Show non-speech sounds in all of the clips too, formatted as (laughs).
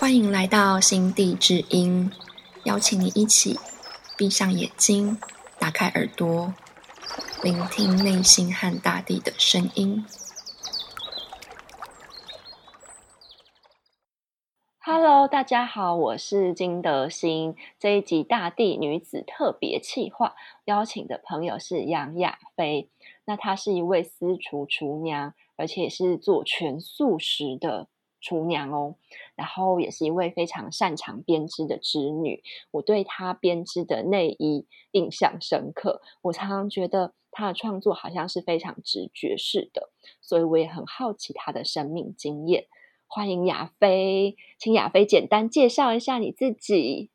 欢迎来到心地之音，邀请你一起闭上眼睛，打开耳朵，聆听内心和大地的声音。Hello，大家好，我是金德心。这一集大地女子特别企划，邀请的朋友是杨雅菲。那她是一位私厨厨娘，而且是做全素食的厨娘哦。然后也是一位非常擅长编织的织女。我对她编织的内衣印象深刻。我常常觉得她的创作好像是非常直觉式的，所以我也很好奇她的生命经验。欢迎亚飞，请亚飞简单介绍一下你自己。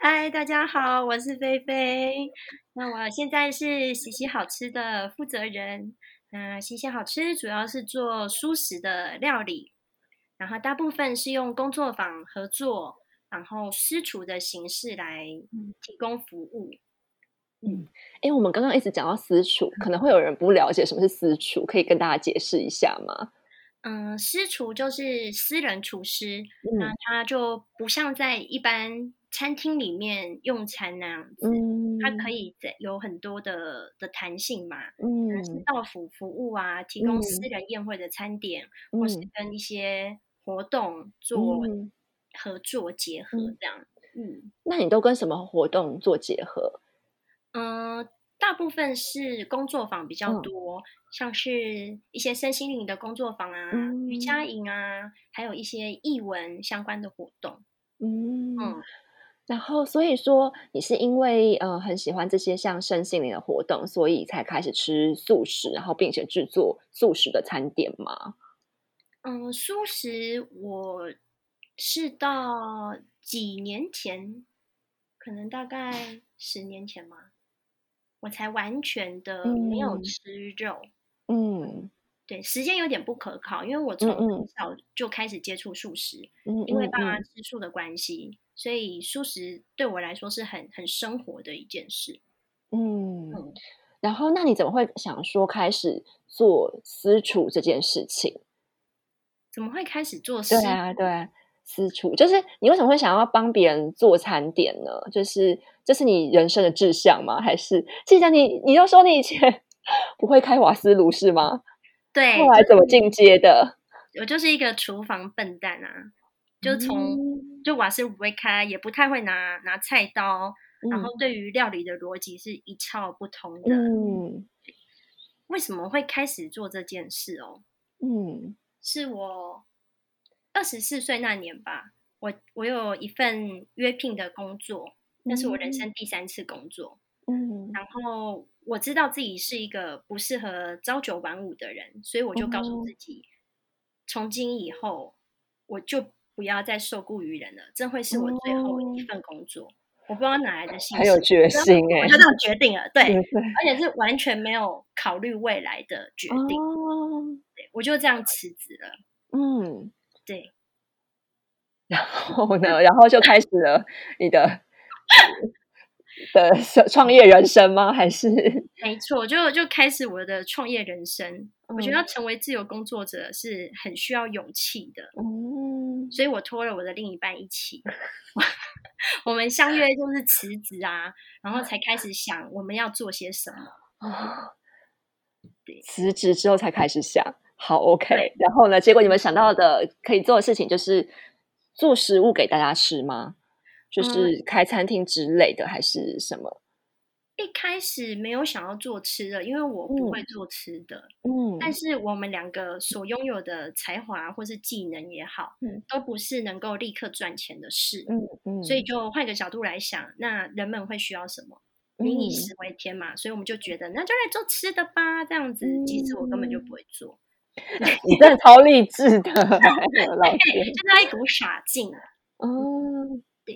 嗨，大家好，我是菲菲。那我现在是喜喜好吃的负责人。那喜喜好吃主要是做素食的料理，然后大部分是用工作坊合作，然后私厨的形式来提供服务。嗯，哎，我们刚刚一直讲到私厨，可能会有人不了解什么是私厨，可以跟大家解释一下吗？嗯，私厨就是私人厨师，那他就不像在一般餐厅里面用餐那样子，他可以在有很多的的弹性嘛，嗯，是到府服务啊，提供私人宴会的餐点，或是跟一些活动做合作结合这样。嗯，那你都跟什么活动做结合？嗯。大部分是工作坊比较多，像是一些身心灵的工作坊啊、瑜伽营啊，还有一些译文相关的活动。嗯，然后所以说你是因为呃很喜欢这些像身心灵的活动，所以才开始吃素食，然后并且制作素食的餐点吗？嗯，素食我是到几年前，可能大概十年前嘛。我才完全的没有吃肉，嗯，对，时间有点不可靠，因为我从很小就开始接触素食，因为爸妈吃素的关系，所以素食对我来说是很很生活的一件事。嗯，然后那你怎么会想说开始做私厨这件事情？怎么会开始做？对啊，对。私厨就是你为什么会想要帮别人做餐点呢？就是这是你人生的志向吗？还是志向你你又说你以前 (laughs) 不会开瓦斯炉是吗？对，后来怎么进阶的？我就是一个厨房笨蛋啊，就从就瓦斯不会开，也不太会拿拿菜刀，然后对于料理的逻辑是一窍不通的。嗯，为什么会开始做这件事哦？嗯，是我。二十四岁那年吧，我我有一份约聘的工作，那是我人生第三次工作。嗯，然后我知道自己是一个不适合朝九晚五的人，所以我就告诉自己，从今以后我就不要再受雇于人了，这会是我最后一份工作。我不知道哪来的信心，很有决心哎，我就这样决定了，对，而且是完全没有考虑未来的决定。哦，对，我就这样辞职了。嗯。对，(laughs) 然后呢？然后就开始了你的的创业人生吗？还是 (laughs) 没错，就就开始我的创业人生。我觉得要成为自由工作者是很需要勇气的。嗯，所以我拖了我的另一半一起，(laughs) 我们相约就是辞职啊，然后才开始想我们要做些什么。啊，对，辞职之后才开始想。好，OK。然后呢？结果你们想到的可以做的事情就是做食物给大家吃吗？就是开餐厅之类的，还是什么？一开始没有想要做吃的，因为我不会做吃的。嗯。但是我们两个所拥有的才华或是技能也好，嗯，都不是能够立刻赚钱的事。嗯嗯。所以就换个角度来想，那人们会需要什么？民以食为天嘛，所以我们就觉得那就来做吃的吧。这样子，其实我根本就不会做。(laughs) 你真的超励志的，(laughs) 老天，就那一股傻劲。哦，对，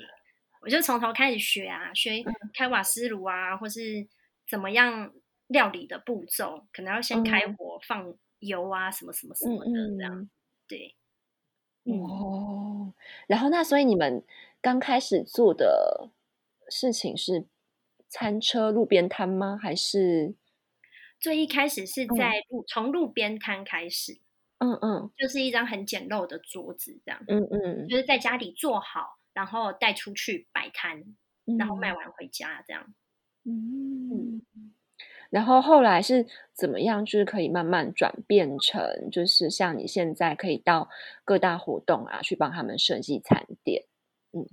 我就从头开始学啊，学开瓦斯炉啊，或是怎么样料理的步骤，可能要先开火放油啊，什么什么什么的这样。对，哦，然后那所以你们刚开始做的事情是餐车路边摊吗？还是？最一开始是在路从路边摊开始，嗯嗯，就是一张很简陋的桌子，这样，嗯嗯，就是在家里做好，然后带出去摆摊，然后卖完回家这样。嗯，然后后来是怎么样？就是可以慢慢转变成，就是像你现在可以到各大活动啊，去帮他们设计餐点。嗯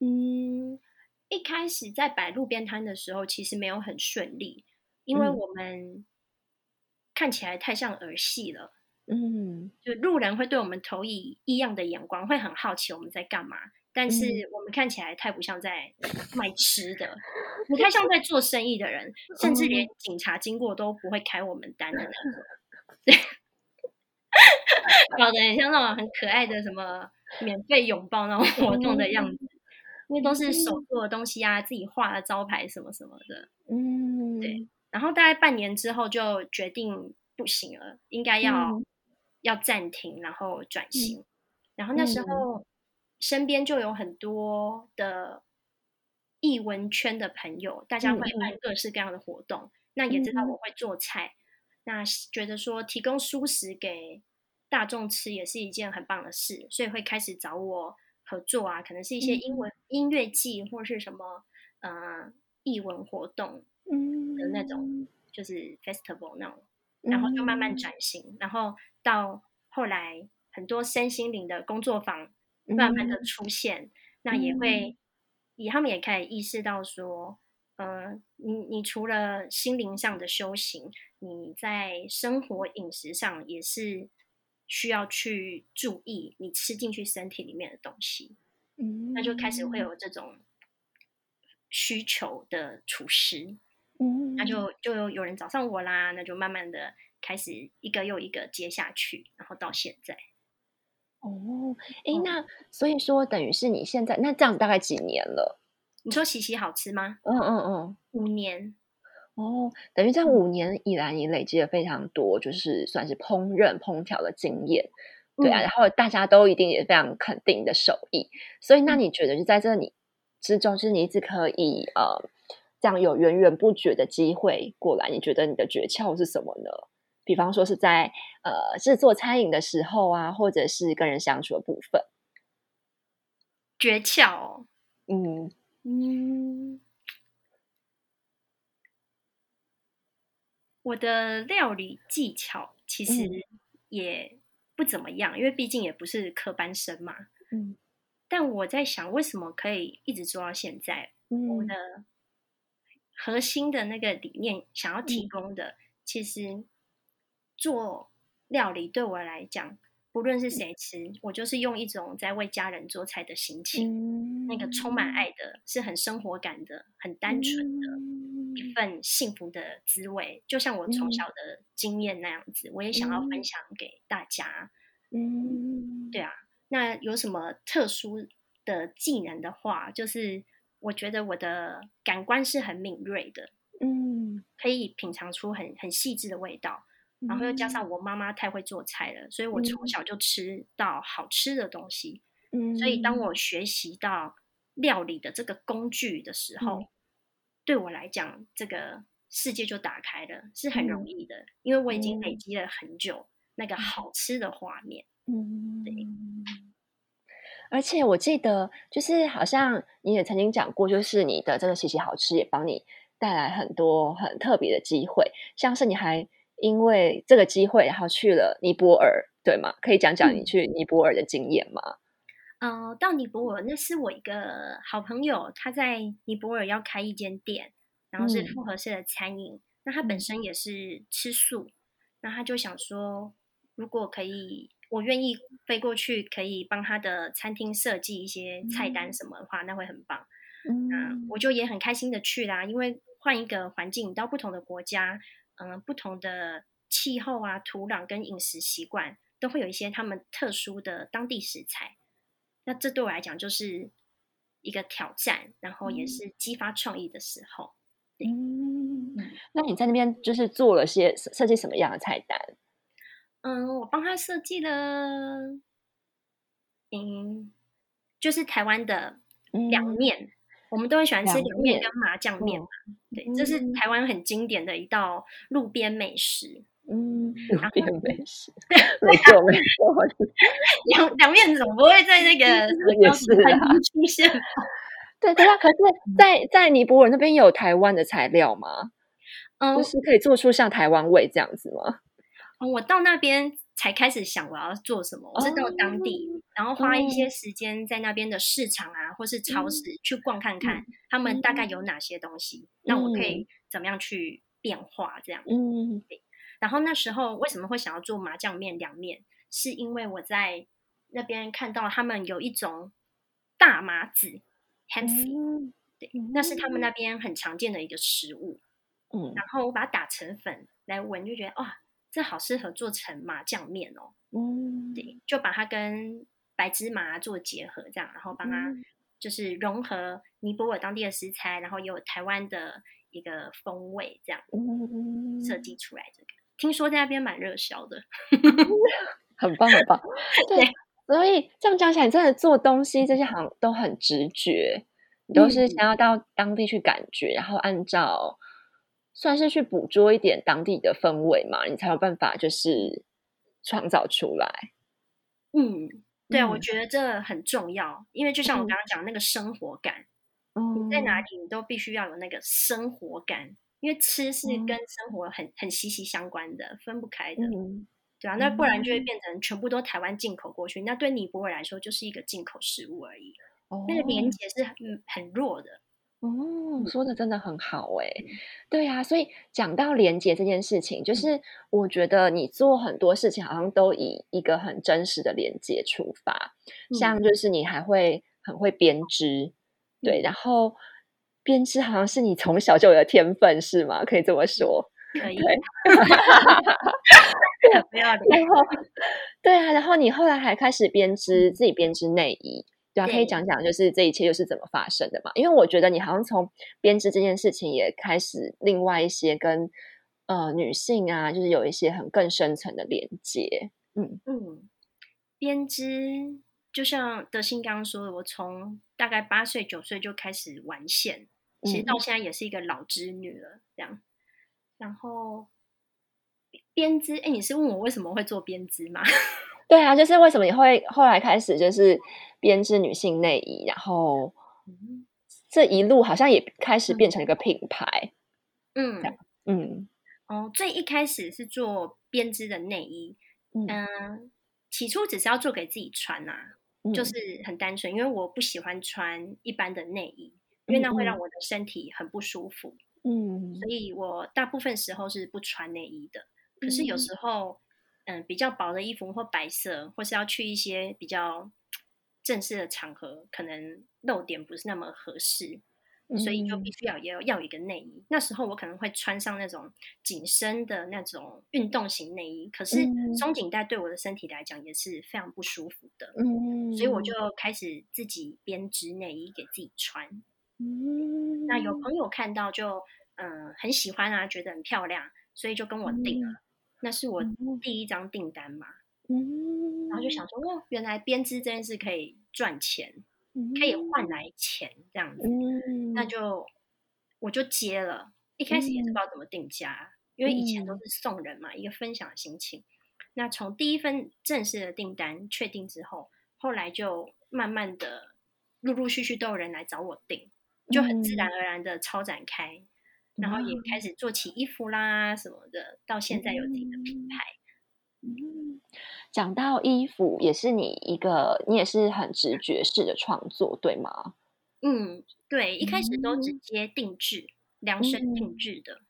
嗯，一开始在摆路边摊的时候，其实没有很顺利，因为我们看起来太像儿戏了。嗯，就路人会对我们投以异样的眼光，会很好奇我们在干嘛。但是我们看起来太不像在卖吃的，不太像在做生意的人，甚至连警察经过都不会开我们单的那种。(laughs) 对，搞得很像那种很可爱的什么免费拥抱那种活动的样子，因为都是手做的东西啊，自己画的招牌什么什么的。嗯，对。然后大概半年之后就决定不行了，应该要要暂停，然后转型。然后那时候。身边就有很多的艺文圈的朋友，大家会办各式各样的活动。那也知道我会做菜，那觉得说提供蔬食给大众吃也是一件很棒的事，所以会开始找我合作啊，可能是一些英文音乐季或是什么呃艺文活动的那种，就是 festival 那种，然后就慢慢转型，然后到后来很多身心灵的工作坊。慢慢的出现，那也会，以他们也可以意识到说，呃，你你除了心灵上的修行，你在生活饮食上也是需要去注意你吃进去身体里面的东西，嗯，那就开始会有这种需求的厨师，嗯，那就就有有人找上我啦，那就慢慢的开始一个又一个接下去，然后到现在。哦，哎，那所以说等于是你现在那这样大概几年了？你说洗洗好吃吗？嗯嗯嗯，五年。哦，等于这五年以来你累积了非常多，就是算是烹饪烹调的经验，对啊。然后大家都一定也非常肯定的手艺，所以那你觉得就在这里之中，就是你一直可以呃这样有源源不绝的机会过来，你觉得你的诀窍是什么呢？比方说是在呃制作餐饮的时候啊，或者是跟人相处的部分，诀窍，嗯。嗯，我的料理技巧其实也不怎么样，因为毕竟也不是科班生嘛，嗯。但我在想，为什么可以一直做到现在？我的核心的那个理念想要提供的，其实。做料理对我来讲，不论是谁吃，我就是用一种在为家人做菜的心情，那个充满爱的，是很生活感的、很单纯的一份幸福的滋味。就像我从小的经验那样子，我也想要分享给大家。嗯，对啊。那有什么特殊的技能的话，就是我觉得我的感官是很敏锐的，嗯，可以品尝出很很细致的味道。然后又加上我妈妈太会做菜了，所以我从小就吃到好吃的东西。嗯，所以当我学习到料理的这个工具的时候，对我来讲，这个世界就打开了，是很容易的，因为我已经累积了很久那个好吃的画面。嗯，对。而且我记得，就是好像你也曾经讲过，就是你的这个喜喜好吃也帮你带来很多很特别的机会，像是你还。因为这个机会，然后去了尼泊尔，对吗？可以讲讲你去尼泊尔的经验吗？嗯，到尼泊尔那是我一个好朋友，他在尼泊尔要开一间店，然后是复合式的餐饮。那他本身也是吃素，那他就想说，如果可以，我愿意飞过去，可以帮他的餐厅设计一些菜单什么的话，那会很棒。嗯，我就也很开心的去啦，因为换一个环境，到不同的国家。嗯，不同的气候啊、土壤跟饮食习惯，都会有一些他们特殊的当地食材。那这对我来讲就是一个挑战，然后也是激发创意的时候。嗯，那你在那边就是做了些设计什么样的菜单？嗯，我帮他设计了，嗯，就是台湾的凉面。我们都很喜欢吃凉面跟麻酱面嘛，对，这是台湾很经典的一道路边美食。嗯，路边美食，(laughs) 没错没错，(laughs) 两两面总不会在那个 (laughs) 也是啊出现。对对啊，可是，在在尼泊尔那边有台湾的材料吗？嗯，就是可以做出像台湾味这样子吗？我到那边才开始想我要做什么。我是到当地，然后花一些时间在那边的市场啊，或是超市去逛看看，他们大概有哪些东西，那我可以怎么样去变化这样。嗯，然后那时候为什么会想要做麻酱面凉面？是因为我在那边看到他们有一种大麻籽 h a m s 对，那是他们那边很常见的一个食物。嗯，然后我把它打成粉来闻，就觉得哇。这好适合做成麻酱面哦，嗯，对，就把它跟白芝麻做结合，这样，然后帮它就是融合尼泊尔当地的食材，然后也有台湾的一个风味，这样设计出来这个。听说在那边蛮热销的，(laughs) 很棒很棒。(laughs) 对，所以这样讲起来，真的做东西这些好像都很直觉，你都是想要到当地去感觉，然后按照。算是去捕捉一点当地的氛围嘛，你才有办法就是创造出来。嗯，对，我觉得这很重要，因为就像我刚刚讲那个生活感，你在哪里你都必须要有那个生活感，因为吃是跟生活很很息息相关的，分不开的。对啊，那不然就会变成全部都台湾进口过去，那对尼泊尔来说就是一个进口食物而已，那个连接是很很弱的。哦，说的真的很好哎，对啊，所以讲到连接这件事情，就是我觉得你做很多事情好像都以一个很真实的连接出发，像就是你还会很会编织，对，然后编织好像是你从小就有的天分是吗？可以这么说？可以，(laughs) 不要然后对啊，然后你后来还开始编织自己编织内衣。对啊，可以讲讲，就是这一切又是怎么发生的嘛？因为我觉得你好像从编织这件事情也开始，另外一些跟呃女性啊，就是有一些很更深层的连接。嗯嗯，编织就像德兴刚刚说的，我从大概八岁九岁就开始玩线，其实到现在也是一个老织女了。这样，然后编织，哎，你是问我为什么会做编织吗？对啊，就是为什么你会后来开始就是编织女性内衣，然后这一路好像也开始变成一个品牌。嗯。嗯。哦，最一开始是做编织的内衣，嗯，起初只是要做给自己穿呐，就是很单纯，因为我不喜欢穿一般的内衣，因为那会让我的身体很不舒服。嗯，所以我大部分时候是不穿内衣的，可是有时候。嗯，比较薄的衣服或白色，或是要去一些比较正式的场合，可能露点不是那么合适，所以就必须要要要一个内衣。那时候我可能会穿上那种紧身的那种运动型内衣，可是松紧带对我的身体来讲也是非常不舒服的。嗯，所以我就开始自己编织内衣给自己穿。嗯，那有朋友看到就嗯很喜欢啊，觉得很漂亮，所以就跟我订了。那是我第一张订单嘛，嗯，然后就想说，哦，原来编织这件事可以赚钱，可以换来钱这样子，那就我就接了。一开始也是不知道怎么定价，因为以前都是送人嘛，一个分享的心情。那从第一份正式的订单确定之后，后来就慢慢的陆陆续续都有人来找我订，就很自然而然的超展开。然后也开始做起衣服啦什么的，到现在有自己的品牌。嗯，讲到衣服，也是你一个，你也是很直觉式的创作，对吗？嗯，对，一开始都直接定制，量身定制的。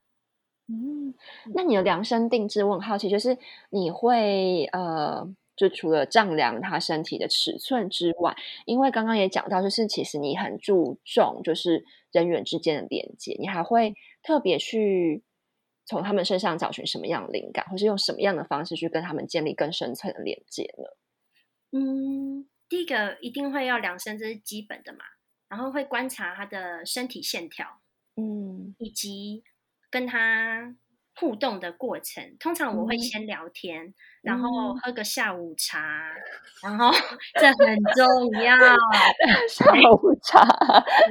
嗯，那你的量身定制，我很好奇，就是你会呃，就除了丈量他身体的尺寸之外，因为刚刚也讲到，就是其实你很注重就是人员之间的连接，你还会。特别去从他们身上找寻什么样的灵感，或是用什么样的方式去跟他们建立更深层的连接呢？嗯，第一个一定会要量身，这是基本的嘛。然后会观察他的身体线条，嗯，以及跟他互动的过程。通常我会先聊天，然后喝个下午茶，然后 (laughs) 这很重要，(laughs) 下午茶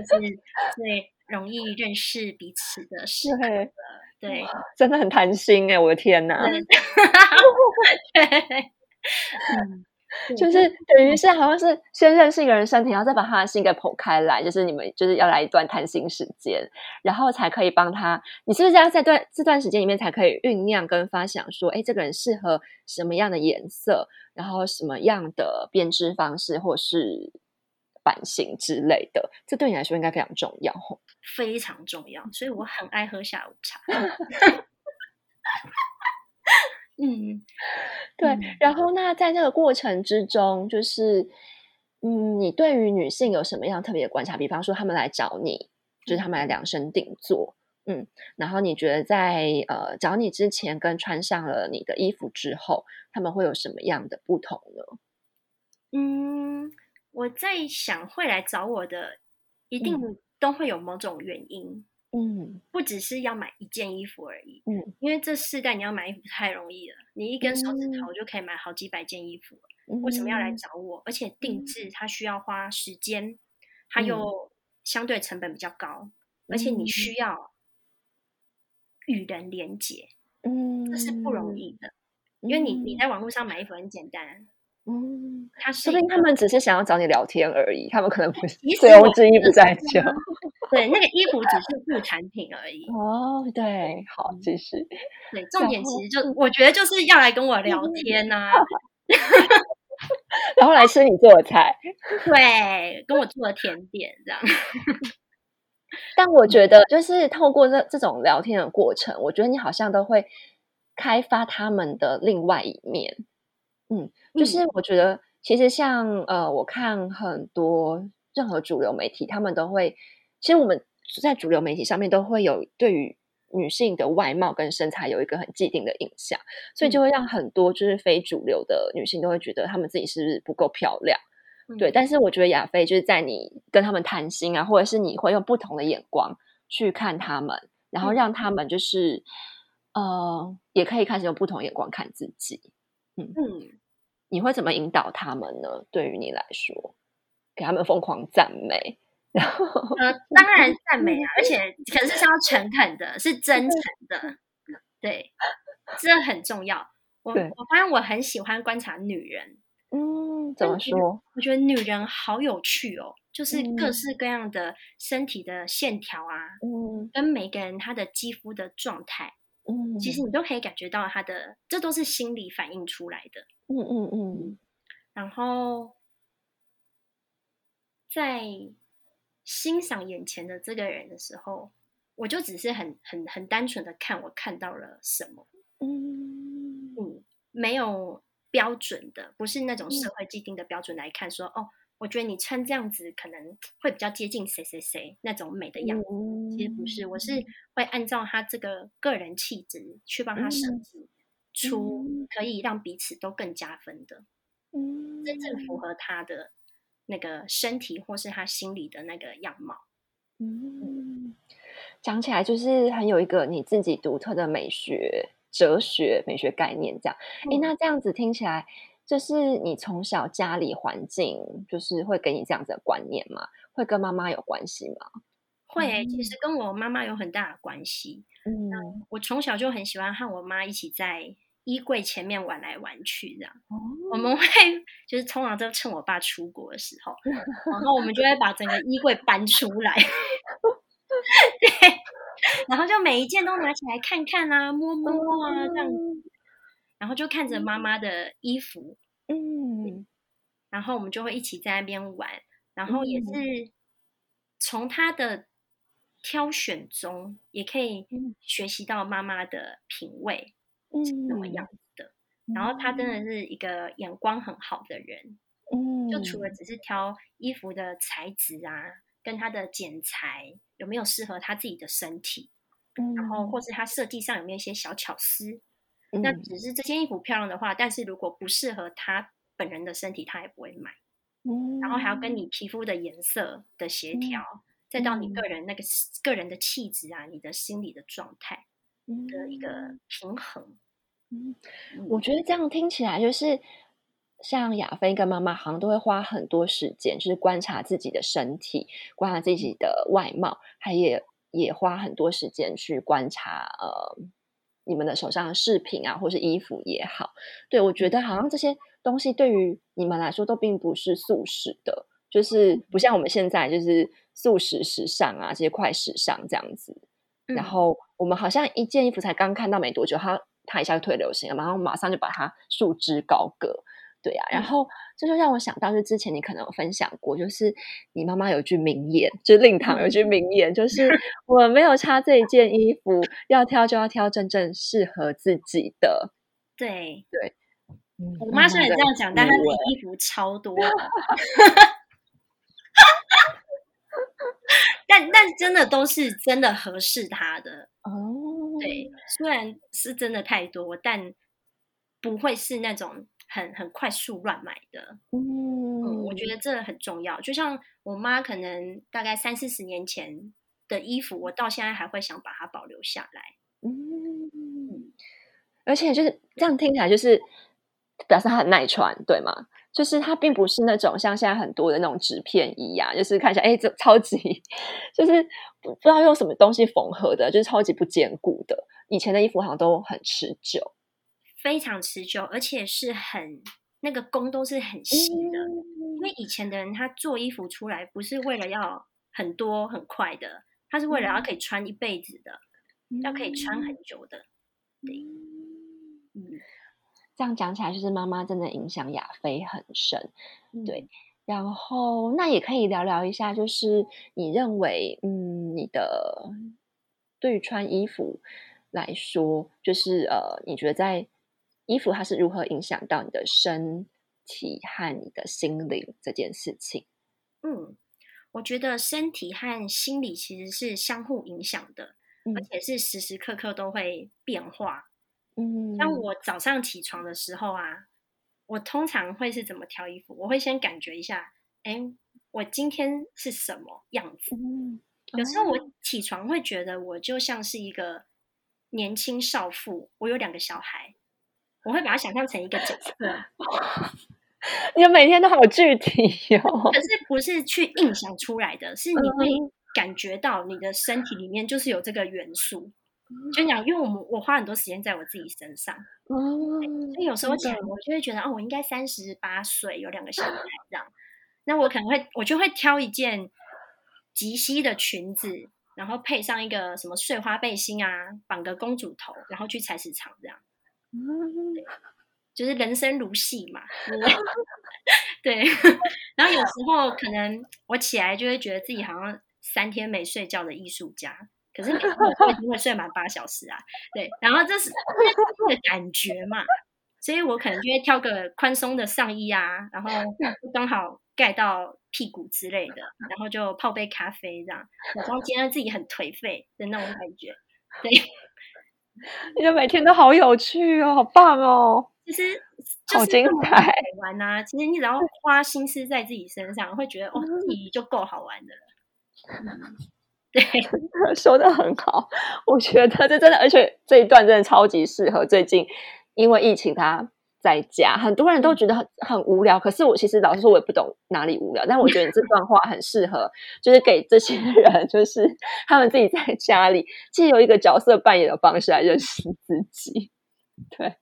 就是对。容易认识彼此的适合的对，真的很贪心哎，我的天哪！(laughs) 嗯。就是等于是好像是先认识一个人身体，然后再把他的心给剖开来，就是你们就是要来一段谈心时间，然后才可以帮他。你是不是要在段这段时间里面才可以酝酿跟发想说，哎，这个人适合什么样的颜色，然后什么样的编织方式或是版型之类的？这对你来说应该非常重要，非常重要。所以我很爱喝下午茶。(laughs) 嗯，(laughs) 对。然后，那在这个过程之中，就是，嗯，你对于女性有什么样特别的观察？比方说，他们来找你，就是他们来量身定做，嗯，然后你觉得在呃找你之前跟穿上了你的衣服之后，他们会有什么样的不同呢？嗯，我在想，会来找我的，一定都会有某种原因。嗯，不只是要买一件衣服而已。嗯，因为这世代你要买衣服太容易了，你一根手指头就可以买好几百件衣服嗯。为什么要来找我？而且定制它需要花时间，它又相对成本比较高，而且你需要与人连接，嗯，这是不容易的。因为你你在网络上买衣服很简单。嗯，他说不定他们只是想要找你聊天而已，他们可能不是醉翁之意不在酒。(laughs) 对，那个衣服只是副产品而已。哦，对，好，继续。对，重点其实就我觉得就是要来跟我聊天呐，(laughs) 然后来吃你做的菜，(laughs) 对，跟我做的甜点这样。但我觉得就是透过这这种聊天的过程，我觉得你好像都会开发他们的另外一面。嗯，就是我觉得，其实像呃，我看很多任何主流媒体，他们都会，其实我们在主流媒体上面都会有对于女性的外貌跟身材有一个很既定的印象，所以就会让很多就是非主流的女性都会觉得她们自己是不是不够漂亮，对。但是我觉得亚飞就是在你跟他们谈心啊，或者是你会用不同的眼光去看他们，然后让他们就是呃，也可以开始用不同眼光看自己，嗯。嗯。你会怎么引导他们呢？对于你来说，给他们疯狂赞美，然后呃，当然 (laughs) 赞美啊，而且可是是要诚恳的，是真诚的，对，这很重要。我我发现我很喜欢观察女人，嗯，怎么说？我觉得女人好有趣哦，就是各式各样的身体的线条啊，嗯，跟每个人她的肌肤的状态。嗯，其实你都可以感觉到他的，这都是心理反映出来的。嗯嗯嗯。然后在欣赏眼前的这个人的时候，我就只是很很很单纯的看我看到了什么。嗯嗯，没有标准的，不是那种社会既定的标准来看说哦。我觉得你穿这样子可能会比较接近谁谁谁那种美的样子，其实不是，我是会按照他这个个人气质去帮他设计出可以让彼此都更加分的，嗯，真正符合他的那个身体或是他心里的那个样貌。嗯，讲起来就是很有一个你自己独特的美学哲学、美学概念这样。哎，那这样子听起来。就是你从小家里环境，就是会给你这样子的观念吗？会跟妈妈有关系吗？会，其实跟我妈妈有很大的关系。嗯，我从小就很喜欢和我妈一起在衣柜前面玩来玩去，这样。我们会就是通常都趁我爸出国的时候，然后我们就会把整个衣柜搬出来，(laughs) 对，然后就每一件都拿起来看看啊，摸摸啊，这样子。然后就看着妈妈的衣服，嗯，然后我们就会一起在那边玩，然后也是从她的挑选中，也可以学习到妈妈的品味是怎么样子的。然后她真的是一个眼光很好的人，嗯，就除了。只是挑衣服的材质啊，跟她的剪裁有没有适合他自己的身体，嗯，然后或是他设计上有没有一些小巧思。那只是这件衣服漂亮的话，但是如果不适合他本人的身体，他也不会买。嗯，然后还要跟你皮肤的颜色的协调，再到你个人那个个人的气质啊，你的心理的状态的一个平衡。嗯，我觉得这样听起来就是像亚飞跟妈妈好像都会花很多时间，就是观察自己的身体，观察自己的外貌，还也也花很多时间去观察呃你们的手上的饰品啊，或是衣服也好。对我觉得好像这些东西对于你们来说都并不是素食的，就是不像我们现在就是素食时尚啊，这些快时尚这样子。然后我们好像一件衣服才刚看到没多久，它它一下就退流行了，然后马上就把它束之高阁。对啊，然后这就让我想到，就之前你可能有分享过，就是你妈妈有句名言，就令堂有句名言，就 (laughs) 是我没有差这一件衣服，要挑就要挑真正适合自己的。对对，我妈虽然这样讲，但她的衣服超多。(laughs) 但但真的都是真的合适她的哦。对，虽然是真的太多，但不会是那种。很很快速乱买的，嗯，我觉得这很重要。就像我妈可能大概三四十年前的衣服，我到现在还会想把它保留下来。嗯，而且就是这样听起来，就是表示它很耐穿，对吗？就是它并不是那种像现在很多的那种纸片衣呀，就是看起来哎，这超级就是不知道用什么东西缝合的，就是超级不坚固的。以前的衣服好像都很持久。非常持久，而且是很那个工都是很细的，因为以前的人他做衣服出来不是为了要很多很快的，他是为了要可以穿一辈子的，要可以穿很久的。对，嗯，这样讲起来就是妈妈真的影响亚飞很深，对。然后那也可以聊聊一下，就是你认为，嗯，你的对于穿衣服来说，就是呃，你觉得在衣服它是如何影响到你的身体和你的心灵这件事情？嗯，我觉得身体和心理其实是相互影响的，而且是时时刻刻都会变化。嗯，像我早上起床的时候啊，我通常会是怎么挑衣服？我会先感觉一下，哎，我今天是什么样子？嗯有时候我起床会觉得我就像是一个年轻少妇，我有两个小孩。我会把它想象成一个角色，(laughs) 你每天都好具体哦。(laughs) 可是不是去印象出来的，是你会感觉到你的身体里面就是有这个元素。就讲，因为我们我花很多时间在我自己身上，哦，所以有时候讲我就会觉得，哦，我应该三十八岁，有两个小孩这样。那我可能会，我就会挑一件及膝的裙子，然后配上一个什么碎花背心啊，绑个公主头，然后去菜市场这样。嗯，(laughs) 就是人生如戏嘛，对。(laughs) (laughs) 然后有时候可能我起来就会觉得自己好像三天没睡觉的艺术家，可是每天我一定会睡满八小时啊。对，然后这是那个感觉嘛，所以我可能就会挑个宽松的上衣啊，然后刚好盖到屁股之类的，然后就泡杯咖啡这样，假装今天自己很颓废的那种感觉，对。你的每天都好有趣哦，好棒哦！其实好精彩玩呐。其实你只要 (laughs) 花心思在自己身上，会觉得哦，自己就够好玩的了。对，(laughs) 说的很好，我觉得这真的，而且这一段真的超级适合最近，因为疫情它。在家，很多人都觉得很很无聊。可是我其实老实说，我也不懂哪里无聊。但我觉得你这段话很适合，就是给这些人，就是他们自己在家里，借由一个角色扮演的方式来认识自己。对，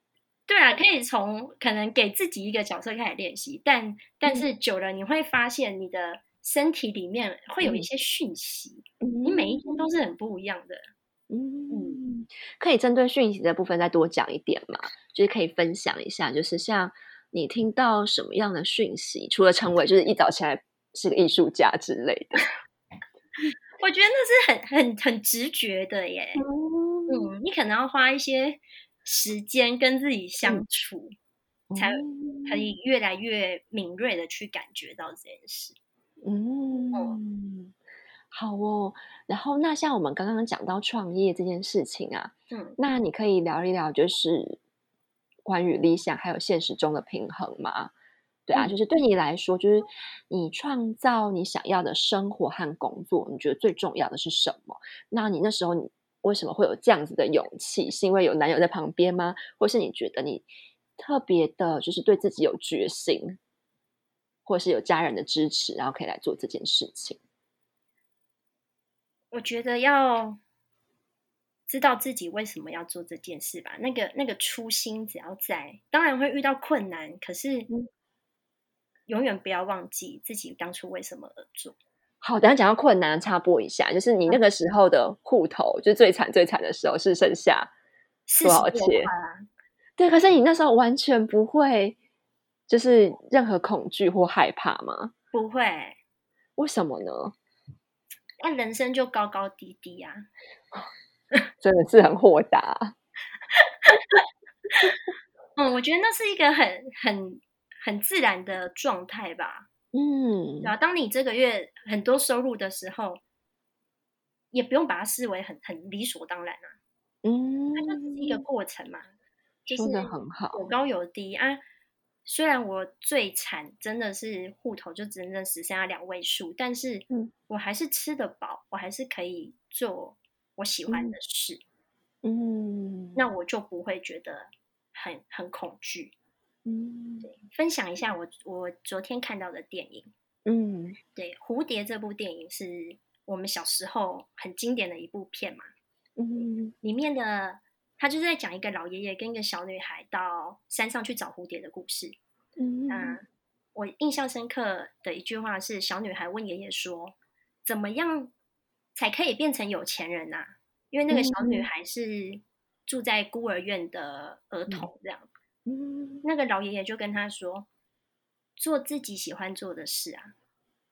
对啊，可以从可能给自己一个角色开始练习，但但是久了你会发现，你的身体里面会有一些讯息，你每一天都是很不一样的。嗯，可以针对讯息的部分再多讲一点嘛？就是可以分享一下，就是像你听到什么样的讯息，除了成为就是一早起来是个艺术家之类的，(laughs) 我觉得那是很很很直觉的耶。嗯，你可能要花一些时间跟自己相处，才可以越来越敏锐的去感觉到这件事。嗯。好哦，然后那像我们刚刚讲到创业这件事情啊，嗯，那你可以聊一聊，就是关于理想还有现实中的平衡吗？对啊，就是对你来说，就是你创造你想要的生活和工作，你觉得最重要的是什么？那你那时候你为什么会有这样子的勇气？是因为有男友在旁边吗？或是你觉得你特别的，就是对自己有决心，或是有家人的支持，然后可以来做这件事情？我觉得要知道自己为什么要做这件事吧。那个那个初心只要在，当然会遇到困难，可是永远不要忘记自己当初为什么而做。好，等下讲到困难，插播一下，就是你那个时候的户头，就最惨最惨的时候是剩下多少钱？对，可是你那时候完全不会，就是任何恐惧或害怕吗？不会，为什么呢？那人生就高高低低啊，真的是很豁达。嗯，我觉得那是一个很很很自然的状态吧。嗯，然后当你这个月很多收入的时候，也不用把它视为很很理所当然啊。嗯，它就是一个过程嘛，就是很好，有高有低啊。虽然我最惨，真的是户头就只能只剩下两位数，但是我还是吃得饱，我还是可以做我喜欢的事。嗯，那我就不会觉得很很恐惧。嗯，对，分享一下我我昨天看到的电影。嗯，对，蝴蝶这部电影是我们小时候很经典的一部片嘛。嗯，里面的他就是在讲一个老爷爷跟一个小女孩到山上去找蝴蝶的故事。嗯，那我印象深刻的一句话是，小女孩问爷爷说：“怎么样才可以变成有钱人呐？”因为那个小女孩是住在孤儿院的儿童，这样。嗯那个老爷爷就跟他说：“做自己喜欢做的事啊。”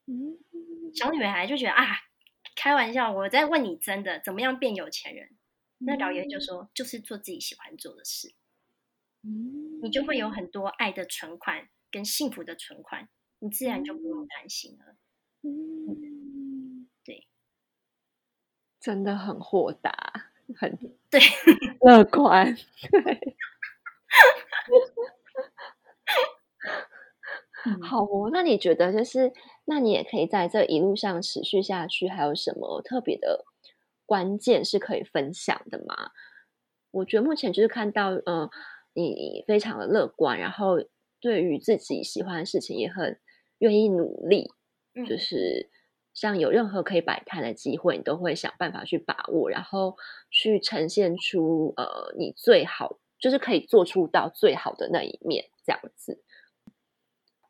嗯，小女孩就觉得啊，开玩笑，我在问你真的，怎么样变有钱人？那老爷爷就说：“就是做自己喜欢做的事，嗯，你就会有很多爱的存款跟幸福的存款，你自然就不用担心了。”嗯，对，真的很豁达，很 (laughs) 对，乐观，对。(laughs) 好哦，那你觉得就是，那你也可以在这一路上持续下去，还有什么特别的关键是可以分享的吗？我觉得目前就是看到，嗯，你非常的乐观，然后对于自己喜欢的事情也很愿意努力，就是像有任何可以摆摊的机会，你都会想办法去把握，然后去呈现出呃你最好。就是可以做出到最好的那一面，这样子，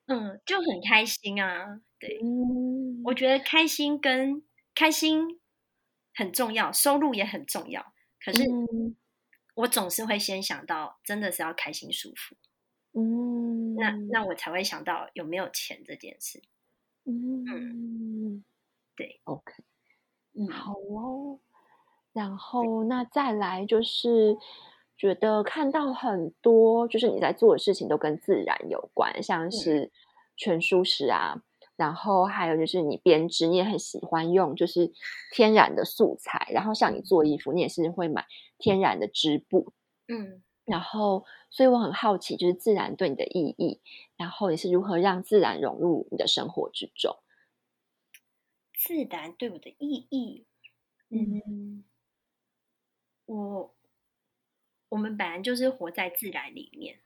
嗯，就很开心啊。对，我觉得开心跟开心很重要，收入也很重要。可是我总是会先想到，真的是要开心舒服。嗯，那那我才会想到有没有钱这件事。嗯，对，OK，嗯，好哦。然后那再来就是。觉得看到很多，就是你在做的事情都跟自然有关，像是全舒适啊，然后还有就是你编织，你也很喜欢用就是天然的素材，然后像你做衣服，你也是会买天然的织布，嗯，然后所以我很好奇，就是自然对你的意义，然后你是如何让自然融入你的生活之中？自然对我的意义，嗯，我。我们本来就是活在自然里面，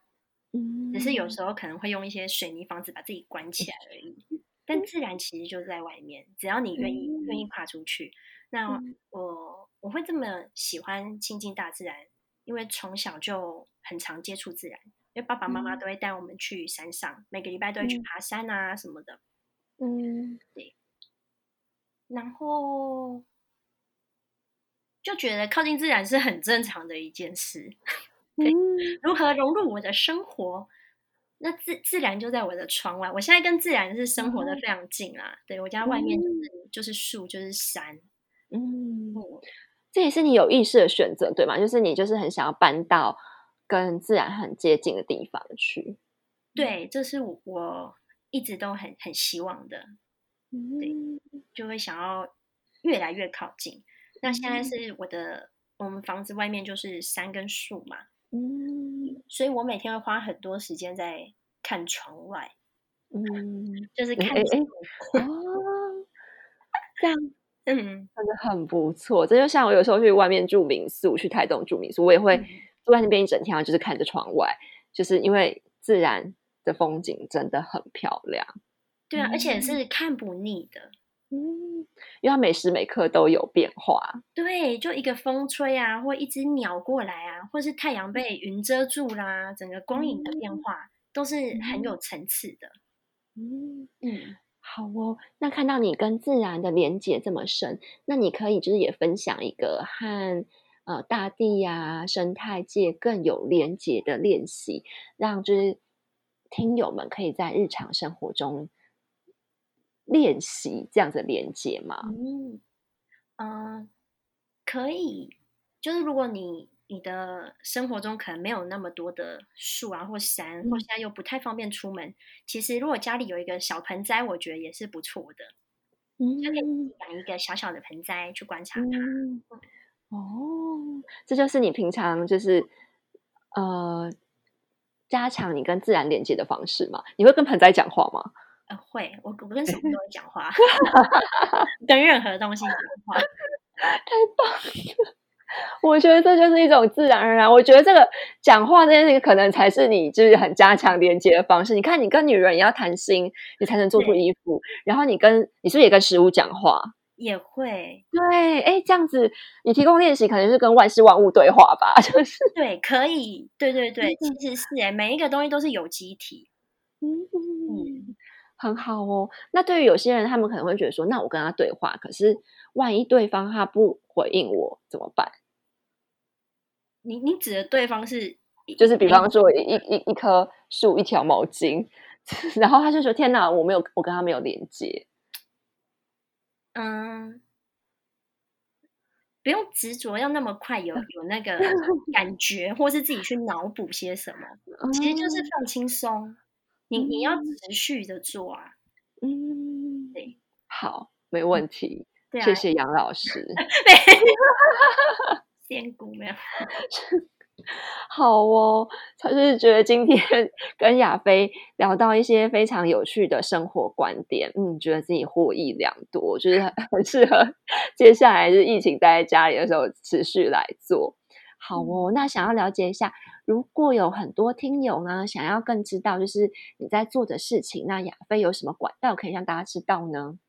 嗯，只是有时候可能会用一些水泥房子把自己关起来而已。但自然其实就在外面，只要你愿意愿意跨出去。那我我会这么喜欢亲近大自然，因为从小就很常接触自然，因为爸爸妈妈都会带我们去山上，每个礼拜都会去爬山啊什么的。嗯，对。然后。就觉得靠近自然是很正常的一件事。(laughs) 对，如何融入我的生活？那自自然就在我的窗外。我现在跟自然是生活的非常近啊。对我家外面就是就是树，就是山。嗯，这也是你有意识的选择，对吗？就是你就是很想要搬到跟自然很接近的地方去。对，这是我一直都很很希望的。对，就会想要越来越靠近。那现在是我的，我们房子外面就是山跟树嘛，嗯，所以我每天会花很多时间在看窗外，嗯，就是看，(laughs) 哦，这样，嗯，真的很不错。这就像我有时候去外面住民宿，去台东住民宿，我也会坐在那边一整天，就是看着窗外，就是因为自然的风景真的很漂亮。对啊，而且是看不腻的。嗯，因为它每时每刻都有变化。对，就一个风吹啊，或一只鸟过来啊，或是太阳被云遮住啦，整个光影的变化都是很有层次的。嗯嗯，好哦。那看到你跟自然的连接这么深，那你可以就是也分享一个和呃大地呀、生态界更有连接的练习，让就是听友们可以在日常生活中。练习这样子连接吗？嗯嗯，可以。就是如果你你的生活中可能没有那么多的树啊或山，或现在又不太方便出门，其实如果家里有一个小盆栽，我觉得也是不错的。嗯，就可以养一个小小的盆栽去观察它。哦，这就是你平常就是呃加强你跟自然连接的方式嘛？你会跟盆栽讲话吗？会，我我跟什么都会讲话，(laughs) 跟任何东西讲话，太棒了！我觉得这就是一种自然而然。我觉得这个讲话这件事情，可能才是你就是很加强连接的方式。你看，你跟女人也要谈心，你才能做出衣服。然后你跟你是不是也跟食物讲话？也会。对，哎，这样子你提供练习，可能是跟万事万物对话吧？就是对，可以，对对对，其实是哎，每一个东西都是有机体。嗯嗯。很好哦。那对于有些人，他们可能会觉得说：“那我跟他对话，可是万一对方他不回应我怎么办？”你你指的对方是，就是比方说一一一棵树，一条毛巾，(laughs) 然后他就说：“天哪，我没有，我跟他没有连接。”嗯，不用执着要那么快有 (laughs) 有那个感觉，或是自己去脑补些什么，其实就是放轻松。你你要持续的做啊，嗯，对，好，没问题，谢谢杨老师 (laughs) (laughs) 仙姑没有，(laughs) 好哦，他就是觉得今天跟亚飞聊到一些非常有趣的生活观点，嗯，觉得自己获益良多，就是很适合接下来是疫情待在家里的时候持续来做。好哦，那想要了解一下，如果有很多听友呢，想要更知道就是你在做的事情，那亚飞有什么管道可以让大家知道呢？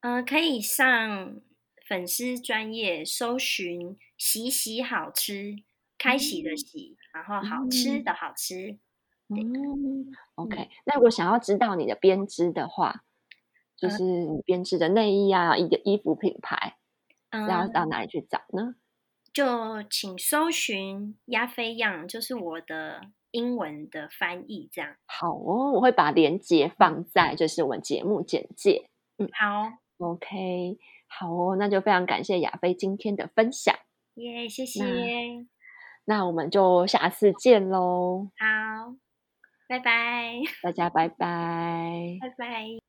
嗯，可以上粉丝专业搜寻“喜喜好吃”，开喜的喜，然后好吃的好吃。嗯，OK。那如果想要知道你的编织的话，就是你编织的内衣啊，一个衣服品牌，要到哪里去找呢？就请搜寻“亚飞样”，就是我的英文的翻译，这样。好哦，我会把链接放在就是我们节目简介。嗯，好，OK，好哦，那就非常感谢亚飞今天的分享。耶，谢谢。那我们就下次见喽。好，拜拜，大家拜拜，拜拜。